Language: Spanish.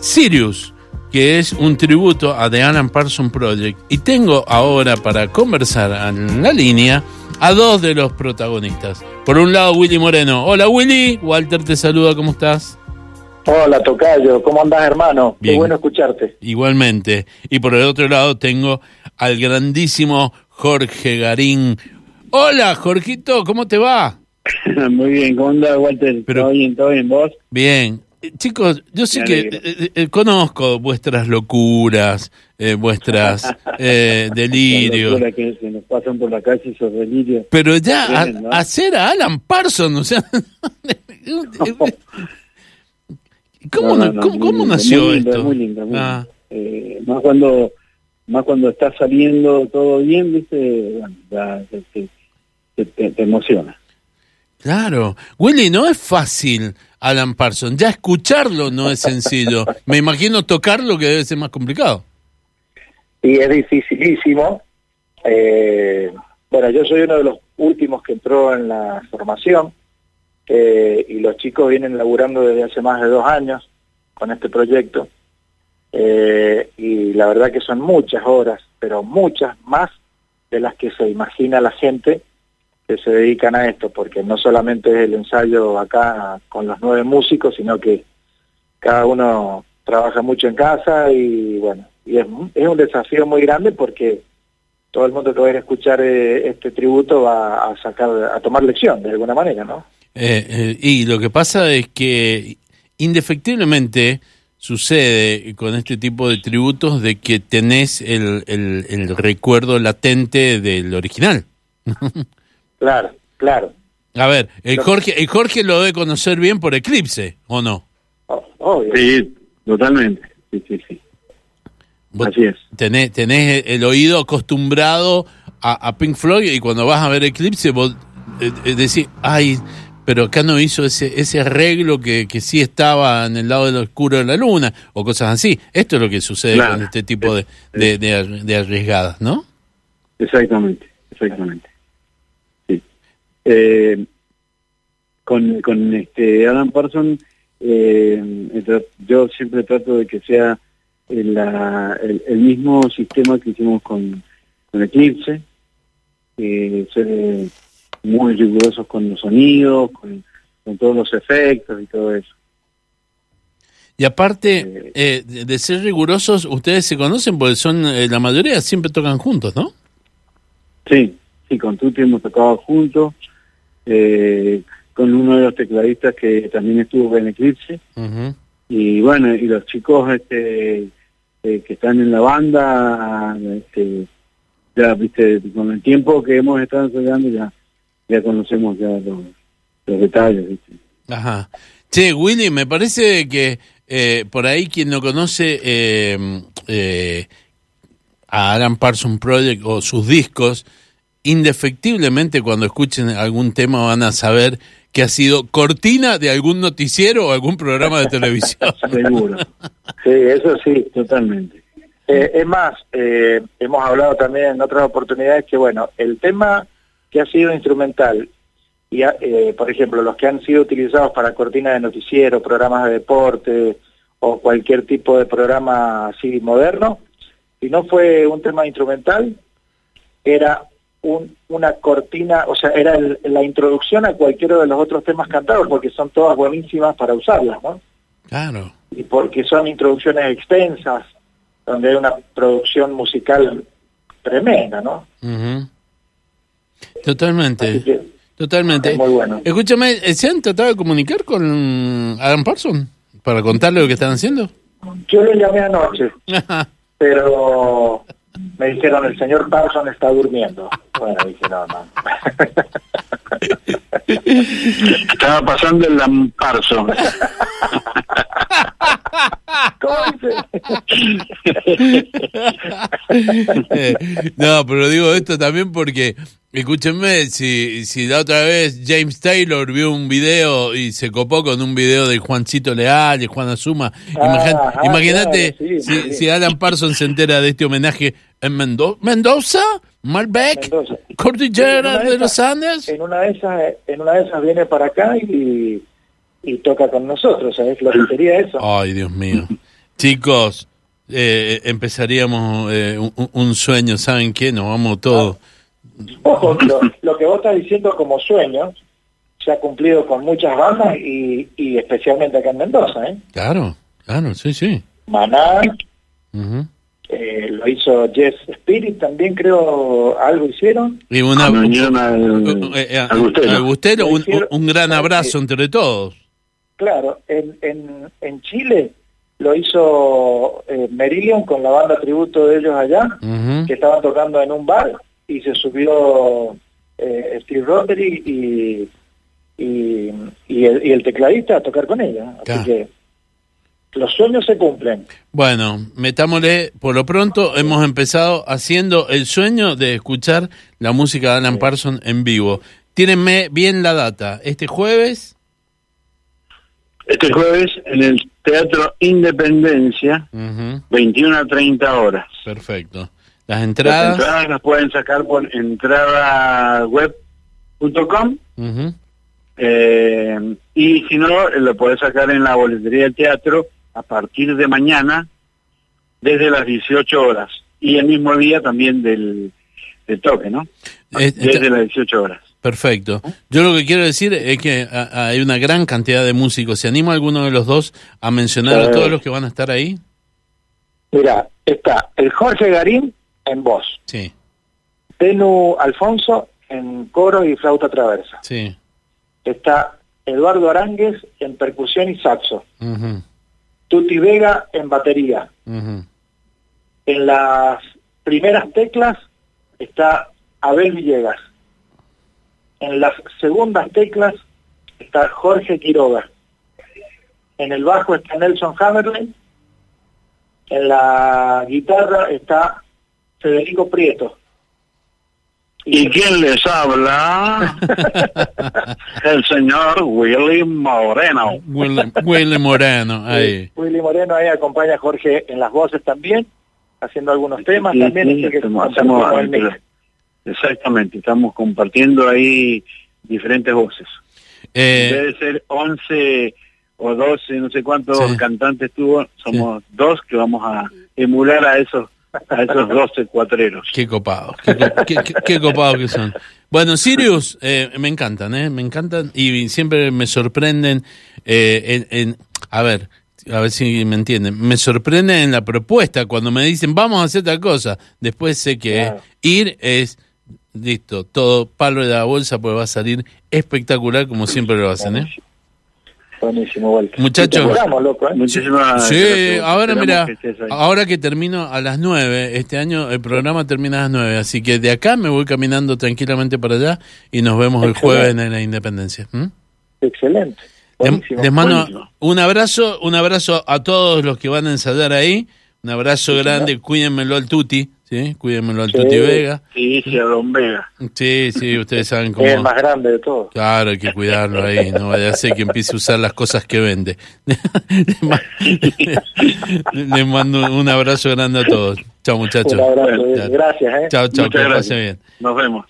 Sirius, que es un tributo a The Alan Parsons Project. Y tengo ahora para conversar en la línea a dos de los protagonistas. Por un lado, Willy Moreno. Hola Willy, Walter te saluda, ¿cómo estás? Hola Tocayo, ¿cómo andás hermano? Qué bueno escucharte. Igualmente. Y por el otro lado tengo al grandísimo Jorge Garín. Hola Jorgito, ¿cómo te va? Muy bien, ¿cómo andás Walter? ¿Todo bien, todo bien, vos? Bien, chicos, yo sé que eh, eh, conozco vuestras locuras, vuestras delirios. que se nos pasan por la calle esos delirios. Pero ya hacer a Alan Parsons, o sea, ¿cómo, cómo, nació esto? muy lindo, muy ah. más cuando más cuando está saliendo todo bien, viste, bueno, ya, te emociona. Claro, Willy, no es fácil Alan Parsons. Ya escucharlo no es sencillo. Me imagino tocarlo que debe ser más complicado. Y es dificilísimo. Eh, bueno, yo soy uno de los últimos que entró en la formación eh, y los chicos vienen laburando desde hace más de dos años con este proyecto. Eh, y la verdad que son muchas horas, pero muchas más de las que se imagina la gente que se dedican a esto, porque no solamente es el ensayo acá con los nueve músicos, sino que cada uno trabaja mucho en casa y bueno, y es, un desafío muy grande porque todo el mundo que va a ir a escuchar eh, este tributo va a sacar, a tomar lección de alguna manera, ¿no? Eh, eh, y lo que pasa es que indefectiblemente sucede con este tipo de tributos de que tenés el, el recuerdo latente del original. Claro, claro. A ver, el Jorge, el Jorge lo debe conocer bien por Eclipse, ¿o no? Oh, sí, totalmente. Sí, sí, sí. Así es. Tenés, tenés el oído acostumbrado a, Pink Floyd y cuando vas a ver Eclipse vos eh, eh, decís, ay, pero acá no hizo ese, ese arreglo que, que sí estaba en el lado del oscuro de la luna o cosas así. Esto es lo que sucede con este tipo de, de, de arriesgadas, ¿no? Exactamente, exactamente. Eh, con, con este Adam Parson, eh, yo siempre trato de que sea el, el, mismo sistema que hicimos con, con Eclipse, ser muy rigurosos con los sonidos, con, todos los efectos y todo eso. Y aparte eh, de ser rigurosos, ustedes se conocen porque son, la mayoría siempre tocan juntos, ¿no? Sí, sí, con Tuti hemos tocado juntos, eh, con uno de los tecladistas que también estuvo en Eclipse. Y bueno, y los chicos este, eh, que están en la banda, este, ya, viste, con el tiempo que hemos estado ensayando ya, ya conocemos ya los, detalles, viste. Ajá. Che, Willy, me parece que eh, por ahí quien no conoce eh, a Alan Parsons Project o sus discos, indefectiblemente cuando escuchen algún tema van a saber que ha sido cortina de algún noticiero o algún programa de televisión. Seguro. Sí, eso sí, totalmente. Eh, es más, eh, hemos hablado también en otras oportunidades que, bueno, el tema que ha sido instrumental, y eh, por ejemplo, los que han sido utilizados para cortina de noticiero, programas de deporte o cualquier tipo de programa así moderno, si no fue un tema instrumental, era una cortina, o sea, era la introducción a cualquiera de los otros temas cantados, porque son todas buenísimas para usarlas, ¿no? Claro. Y porque son introducciones extensas, donde hay una producción musical tremenda, ¿no? Totalmente. Totalmente. Muy bueno. Escúchame, ¿se han tratado de comunicar con Adam Parsons para contarle lo que están haciendo? Yo le llamé anoche, pero me dijeron, el señor Parson está durmiendo. Bueno, dije, no, no. Estaba pasando el lamparzo. ¿Cómo dice? No, pero digo esto también porque, escúchenme, si, si la otra vez James Taylor vio un video y se copó con un video de Juancito Leal y Juan Azuma, ah, imagínate si, si Alan Parsons se entera de este homenaje en Mendoza, Malbec, Cordillera de, los Andes. En una de esas, en una de esas viene para acá y, y toca con nosotros, ¿sabes lo que sería eso? Ay, Dios mío. Chicos, eh, empezaríamos eh, un, un, sueño, ¿saben qué? Nos vamos todos. Ojo, lo, lo, que vos estás diciendo como sueño se ha cumplido con muchas bandas y, y especialmente acá en Mendoza, ¿eh? Claro, claro, sí, sí. Maná, eh, lo hizo Jeff Spirit también, creo, algo hicieron. Y una, Agustero, un, un, gran abrazo entre todos. Claro, en, en, en Chile lo hizo eh, Merillion con la banda tributo de ellos allá, que estaban tocando en un bar y se subió eh, Steve Roderick y, y, y, el, y, el, tecladista a tocar con ella. Así que los sueños se cumplen. Bueno, metámosle, por lo pronto hemos empezado haciendo el sueño de escuchar la música de Alan Parsons en vivo. Tírenme bien la data. Este jueves... Este jueves en el Teatro Independencia, 21 a 30 horas. Perfecto. Las entradas... Las entradas las pueden sacar por entradaweb.com eh, y si no, lo puedes sacar en la boletería del teatro a partir de mañana desde las 18 horas y el mismo día también del, del toque, ¿no? Desde las 18 horas. Perfecto. Yo lo que quiero decir es que hay una gran cantidad de músicos. ¿Se anima alguno de los dos a mencionar a todos los que van a estar ahí? Mira, está el Jorge Garín en voz. Sí. Tenu Alfonso en coro y flauta traversa. Sí. Está Eduardo Aránguez en percusión y saxo. Tuti Vega en batería. En las primeras teclas está Abel Villegas. En las segundas teclas está Jorge Quiroga. En el bajo está Nelson Hammerley. En la guitarra está Federico Prieto. ¿Y quién les habla? el señor Willy Moreno. Willy, Moreno, ahí. Willy Moreno ahí acompaña a Jorge en las voces también, haciendo algunos temas también. exactamente, estamos compartiendo ahí diferentes voces. Eh, Debe ser 11 o 12, no sé cuántos cantantes tuvo, somos dos que vamos a emular a esos a esos 12 cuatreros. Qué copados, qué, copados que son. Bueno, Sirius, eh, me encantan, ¿eh? Me encantan y siempre me sorprenden eh, en, a ver, a ver si me entienden, me sorprenden en la propuesta cuando me dicen vamos a hacer tal cosa. Después sé que ir es listo, todo palo de la bolsa pues va a salir espectacular como siempre lo hacen, ¿eh? Buenísimo, Walter. Muchachos. ¿eh? Sí, ahora mira, ahora que termino a las nueve, este año el programa termina a las nueve, así que de acá me voy caminando tranquilamente para allá y nos vemos el jueves en la Independencia. Excelente. Les mando un abrazo, un abrazo a todos los que van a ensayar ahí, un abrazo grande, cuídenmelo al Tuti, ¿sí? Cuídenmelo al Tuti Vega. Sí, sí, a Don Vega. Sí, sí, ustedes saben cómo... Es el más grande de todos. Claro, hay que cuidarlo ahí, no vaya a ser que empiece a usar las cosas que vende. Les mando un abrazo grande a todos. Chao, muchachos. Un abrazo, gracias. ¿eh? Chao, chao, que pase bien. Nos vemos.